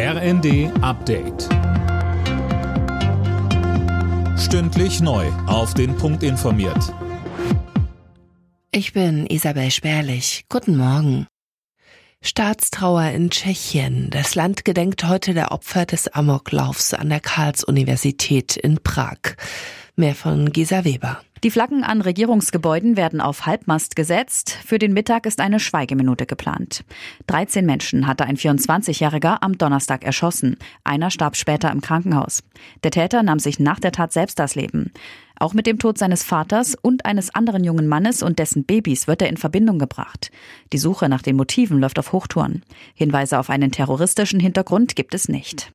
RND Update. Stündlich neu. Auf den Punkt informiert. Ich bin Isabel Spärlich. Guten Morgen. Staatstrauer in Tschechien. Das Land gedenkt heute der Opfer des Amoklaufs an der Karls-Universität in Prag. Mehr von Gesa Weber. Die Flaggen an Regierungsgebäuden werden auf Halbmast gesetzt. Für den Mittag ist eine Schweigeminute geplant. 13 Menschen hatte ein 24-Jähriger am Donnerstag erschossen. Einer starb später im Krankenhaus. Der Täter nahm sich nach der Tat selbst das Leben. Auch mit dem Tod seines Vaters und eines anderen jungen Mannes und dessen Babys wird er in Verbindung gebracht. Die Suche nach den Motiven läuft auf Hochtouren. Hinweise auf einen terroristischen Hintergrund gibt es nicht.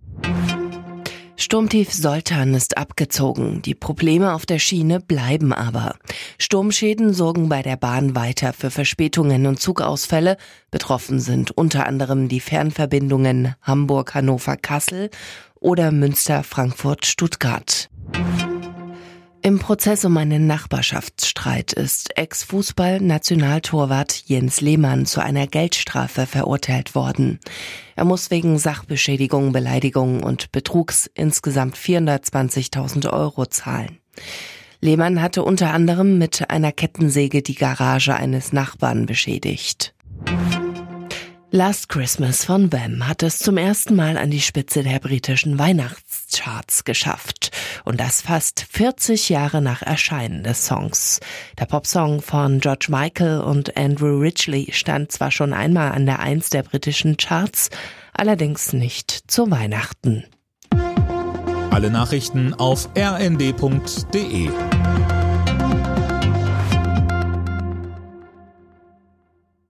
Sturmtief Soltan ist abgezogen. Die Probleme auf der Schiene bleiben aber. Sturmschäden sorgen bei der Bahn weiter für Verspätungen und Zugausfälle. Betroffen sind unter anderem die Fernverbindungen Hamburg-Hannover-Kassel oder Münster-Frankfurt-Stuttgart. Im Prozess um einen Nachbarschaftsstreit ist Ex-Fußball-Nationaltorwart Jens Lehmann zu einer Geldstrafe verurteilt worden. Er muss wegen Sachbeschädigung, Beleidigung und Betrugs insgesamt 420.000 Euro zahlen. Lehmann hatte unter anderem mit einer Kettensäge die Garage eines Nachbarn beschädigt. Last Christmas von Bam hat es zum ersten Mal an die Spitze der britischen Weihnachtscharts geschafft. Und das fast 40 Jahre nach Erscheinen des Songs. Der Popsong von George Michael und Andrew Ridgely stand zwar schon einmal an der Eins der britischen Charts, allerdings nicht zu Weihnachten. Alle Nachrichten auf rnd.de